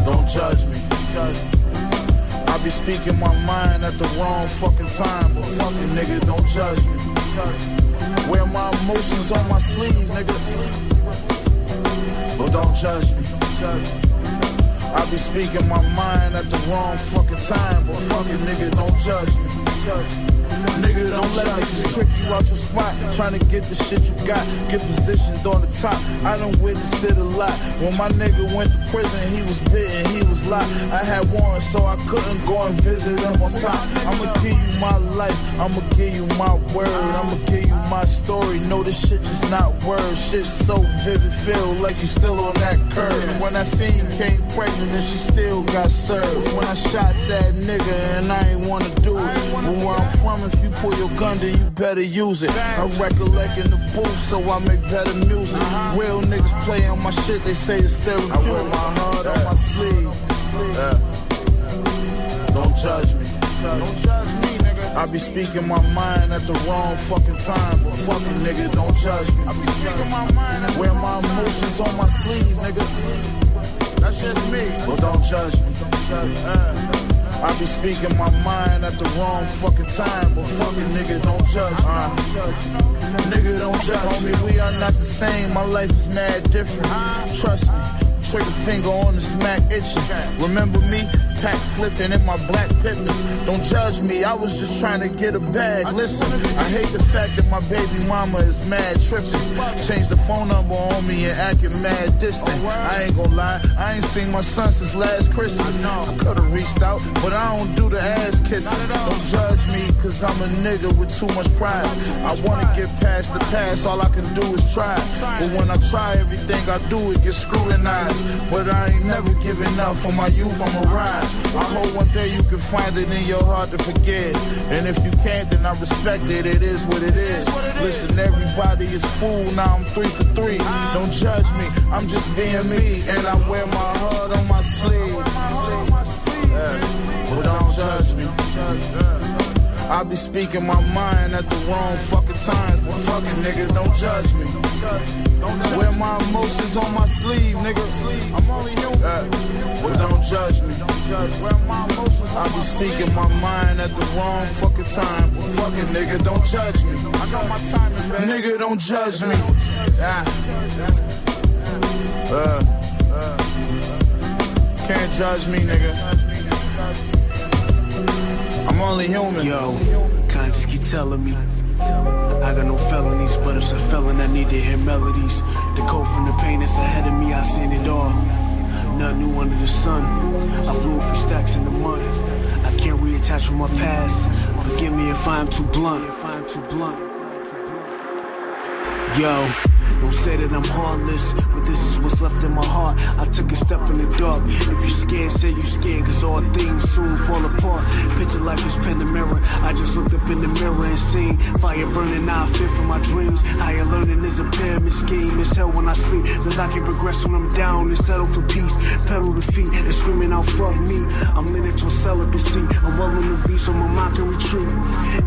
Don't judge me. I be speaking my mind at the wrong fucking time, but fucking nigga, don't judge me. Wear my emotions on my sleeve, nigga. But don't judge me. I be speaking my mind at the wrong fucking time, but fucking nigga, don't judge me. Nigga, don't let niggas trick you out your spot. Trying to get the shit you got, get positioned on the top. I done witnessed it a lot. When my nigga went to prison, he was bitten, he was locked. I had warrants, so I couldn't go and visit him on top. I'ma give you my life, I'ma give you my word, I'ma give you my story. No, this shit just not words. Shit so vivid, feel like you still on that curve. When that fiend came pregnant and she still got served. When I shot that nigga and I ain't wanna do it. But where I'm from, if you pull your gun, then you better use it. I recollect in the booth, so I make better music. Uh-huh. Real niggas play on my shit, they say it's therapeutic. I wear my heart on my sleeve. Yeah. Don't judge me. Don't judge me, nigga. I be speaking my mind at the wrong fucking time, but fucking nigga, don't judge me. I be speaking my mind. Wear my emotions on my sleeve, nigga. That's just me. Well, don't judge me. Yeah. I be speaking my mind at the wrong fucking time, but fucking nigga don't judge. Uh, nigga don't judge Homie, we are not the same. My life is mad different. Trust me. Trigger finger on the smack itching. Remember me? Pack flipping in my black pippins. Don't judge me, I was just trying to get a bag. Listen, I hate the fact that my baby mama is mad tripping. Changed the phone number on me and acting mad distant. I ain't gonna lie, I ain't seen my son since last Christmas. I could've reached out, but I don't do the ass kissing. Don't judge me, cause I'm a nigga with too much pride. I wanna get past the past, all I can do is try. But when I try everything I do, it gets scrutinized. But I ain't never giving up for my youth, I'm a ride. I hope one day you can find it in your heart to forget. And if you can't, then I respect it, it is what it is. Listen, everybody is fool, now I'm three for three. Don't judge me, I'm just being me. And I wear my heart on my sleeve. Yeah. But don't judge me. I be speaking my mind at the wrong fucking times, but fucking nigga, don't judge me. Wear my emotions on my sleeve, nigga. I'm only human, but don't judge me. I be speaking my mind at the wrong fucking time, fucking nigga, don't judge me. I know my time is bad. Nigga, don't judge me. Yeah. Uh, Can't judge me, nigga. I'm only human. Yo, conscience keep telling me. I got no felonies, but it's a felon. I need to hear melodies. The code from the pain that's ahead of me, I seen it all. Nothing new under the sun. I blew few stacks in the mud. I can't reattach from my past. Forgive me if I'm too blunt. If I'm too blunt. Yo. Don't say that I'm heartless, but this is what's left in my heart. I took a step in the dark. If you scared, say you scared, cause all things soon fall apart. Picture life is mirror. I just looked up in the mirror and seen fire burning. Now I fear for my dreams. Higher learning is a pyramid scheme. It's hell when I sleep, cause I can progress when I'm down and settle for peace. Pedal the feet and screaming out, fuck me. I'm leaning to celibacy. I'm on the beat so my mind can retreat.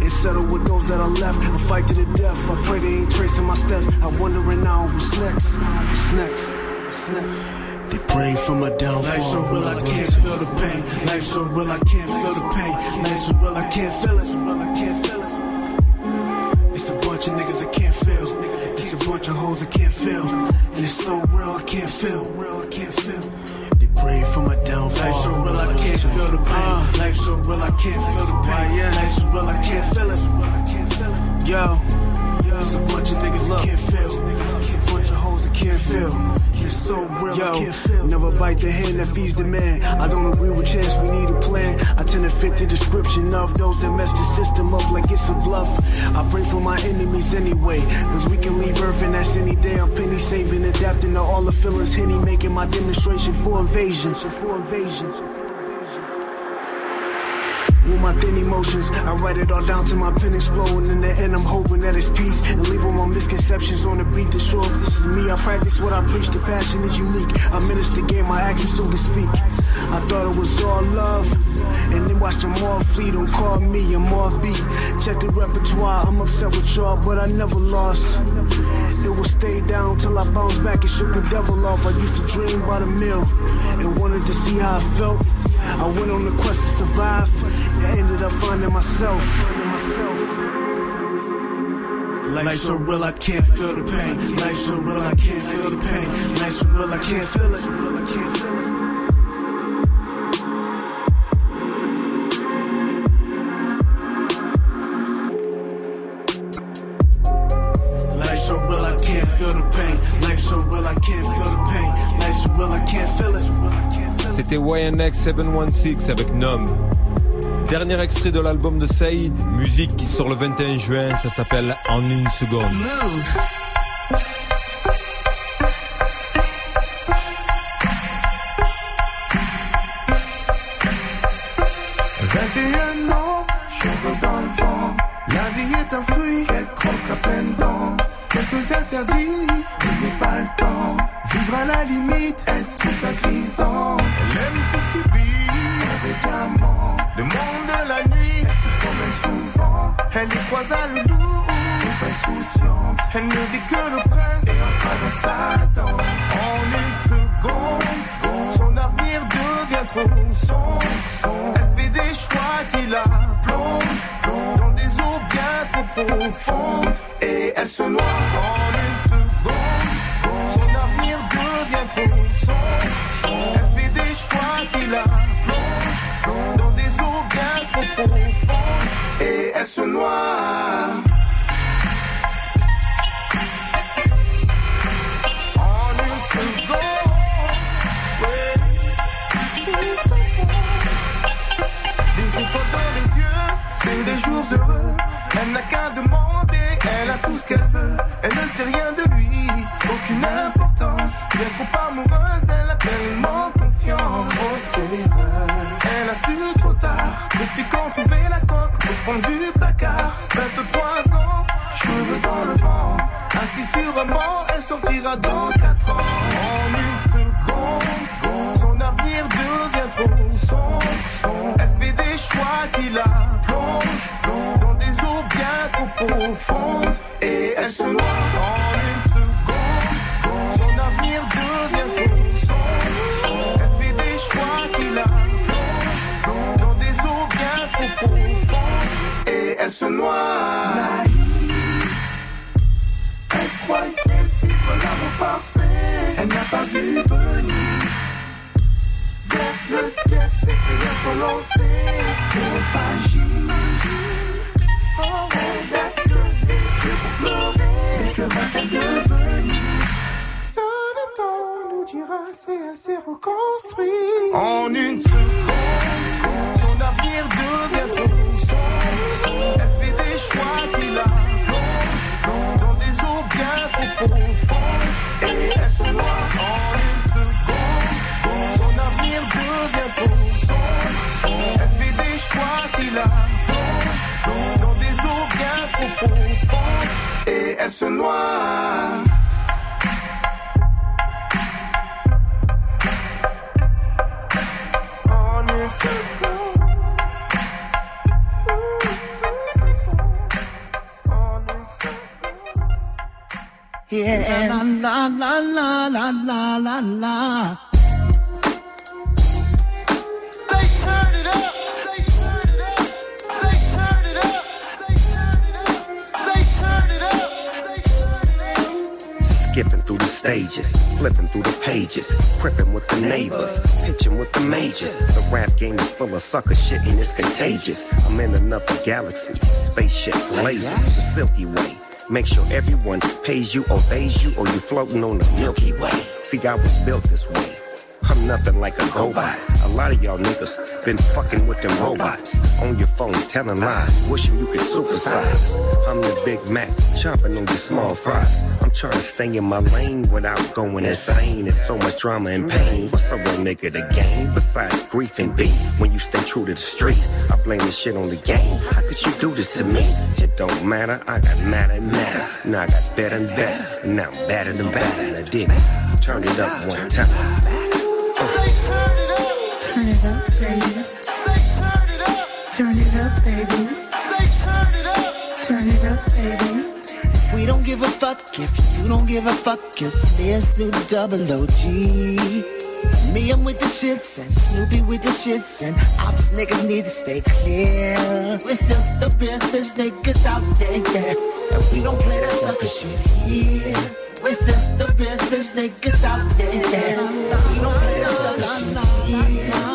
And settle with those that are left I fight to the death. I pray they ain't tracing my steps. I wondering now what's next. What's next? What's next? They pray for my downfall. Life so real, I can't feel the pain. Life so real, I can't feel the pain. Life so real, I can't feel it. Real, I can't feel it. It's a bunch of niggas I can't feel. It's a bunch of hoes I can't feel. And it's so real, I can't feel. Real, I can't feel. They pray for my downfall. Life so real, I can't feel the pain. Uh, Life so real, I can't feel the pain. Life so real, I can't feel it. Yo. Niggas that can't feel. It's a bunch of hoes that can't feel. It's so real, Yo, I can't feel. Never bite the hand that feeds the man. I don't agree with chance, we need a plan. I tend to fit the description of those that mess the system up like it's a bluff. I pray for my enemies anyway, cause we can leave Earth and that's any day. I'm penny saving, adapting to all the feelings. Henny making my demonstration for invasion. For invasion. With my thin emotions, I write it all down to my pen exploding. In the end, I'm hoping that it's peace and leave all my misconceptions on the beat to show if this is me. I practice what I preach, the passion is unique. I minister game, my actions, so to speak. I thought it was all love, and then watched them all flee. Don't call me a more beat. Check the repertoire, I'm upset with y'all, but I never lost. It will stay down till I bounce back and shook the devil off. I used to dream about a meal and wanted to see how I felt. I went on the quest to survive and ended up finding myself. Finding myself. Life so real, I can't feel the pain. Life so real, I can't feel the pain. Life so real, I can't feel it. C'était YNX 716 avec Nom. Dernier extrait de l'album de Saïd, musique qui sort le 21 juin, ça s'appelle En une seconde. Elle a tout ce qu'elle veut. Elle ne sait rien de lui, aucune importance. Bien trop amoureuse, elle a tellement confiance. Oh, c'est l'erreur. Elle a su trop tard, depuis qu'on trouvait la coque au fond du placard? 23 ans, cheveux dans le vent. Assis sur un banc, elle sortira dans 4 ans. En une seconde, son avenir devient trop sombre. Elle fait des choix qui la plongent, Et elle se noie en une seconde. Son avenir devient trop sombre. Elle fait des choix qui la plongent, dans des eaux bien trop profondes. Et elle se noie. Elle croyait vivre l'amour parfait. Elle n'a pas vu venir vers lancer, trop s'est reconstruite. En une seconde, son avenir devient trop sombre. Elle fait des choix qui la plongent dans des eaux bien trop profondes. Et elle se noie en une seconde. Son avenir devient trop sombre. Elle fait des choix qui la plongent dans des eaux bien trop profondes. Et elle se noie. Flipping through the pages, crippin' with the neighbors, pitching with the majors. The rap game is full of sucker shit and it's contagious. I'm in another galaxy, spaceships, lasers, the Silky Way. Make sure everyone pays you, obeys you, or you floating on the Milky Way. See, I was built this way. I'm nothing like a robot. A lot of y'all niggas been fucking with them robots. On your phone telling lies, wishing you could supersize. I'm the Big Mac, chomping on your small fries. I'm trying to stay in my lane without going insane. It's so much drama and pain. What's a real nigga the game? Besides grief and beef, when you stay true to the streets, I blame this shit on the game. How could you do this to me? It don't matter, I got mad and matter. Now I got better and better. Now I'm better than better. And I did turn it up one time. Uh. Turn it up, baby. Say Turn it up, Turn it up, baby. Say Turn it up, baby. We don't give a fuck if you don't give a fuck. It's me and Snoop Double OG. Me, I'm with the shits and Snoopy with the shits and ops niggas need to stay clear. We're still the realest niggas out there, yeah. And we don't play that sucker shit here. We're still the realest niggas out there, yeah. And we don't play that sucker shit here.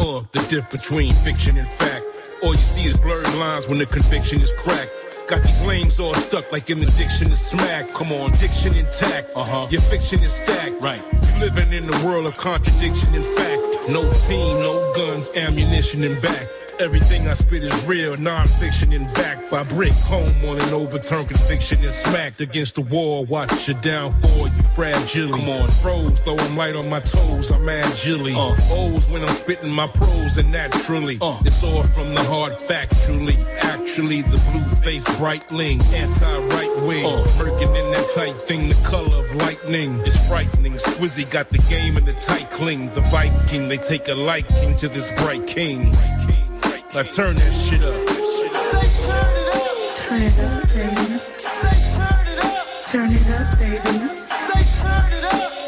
Uh, the diff between fiction and fact. All you see is blurred lines when the conviction is cracked. Got these lames all stuck like in addiction diction of smack. Come on, diction intact. Uh huh. Your fiction is stacked. Right. You living in the world of contradiction and fact. No team, no guns, ammunition and back. Everything I spit is real, non-fiction and backed by brick. Home on an overturned conviction and smacked against the wall. Watch your downfall, you fragile. Come on, froze, though I'm light on my toes, I'm agilely. Uh. O's when I'm spitting my prose and naturally. Uh. It's all from the heart, factually. Actually, the blue face, brightling, anti-right wing. Uh. Merkin in that tight thing, the color of lightning. It's frightening. Swizzy got the game in the tight cling. The Viking, they take a liking to this bright king. Now turn that shit up. Turn it up, baby. Turn it up, baby.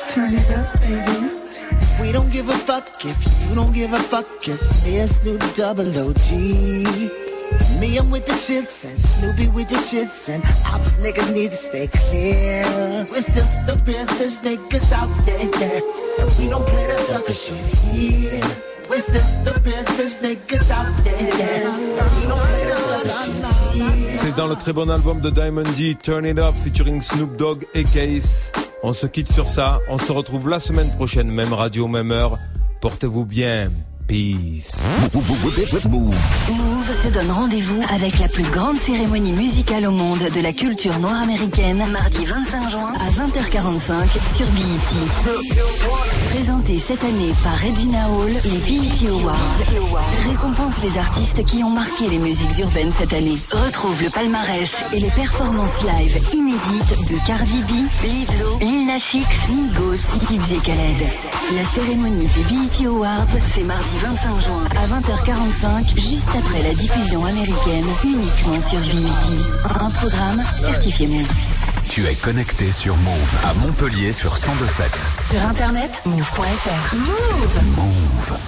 Turn it up, baby. We don't give a fuck if you don't give a fuck. It's me and Snoop Double OG. Me, I'm with the shits and Snoopy with the shits and ops niggas need to stay clear. We're still the realest niggas out there, yeah. And we don't play that sucker shit here. C'est dans le très bon album de Diamond D, Turn It Up, featuring Snoop Dogg et Case. On se quitte sur ça. On se retrouve la semaine prochaine, même radio, même heure. Portez-vous bien. Peace. Move te donne rendez-vous avec la plus grande cérémonie musicale au monde de la culture noire américaine, mardi 25 juin à 20h45 sur BET. Présenté cette année par Regina Hall, les BET Awards récompensent les artistes qui ont marqué les musiques urbaines cette année. Retrouve le palmarès et les performances live inédites de Cardi B, Lizzo, Lil Nas X, Migos, DJ Khaled. La cérémonie des BET Awards, c'est mardi 25 juin à 20h45, juste après la diffusion américaine, uniquement sur BET. Un programme certifié Move. Tu es connecté sur Move à Montpellier sur 1027. Sur internet, move.fr. Move Move.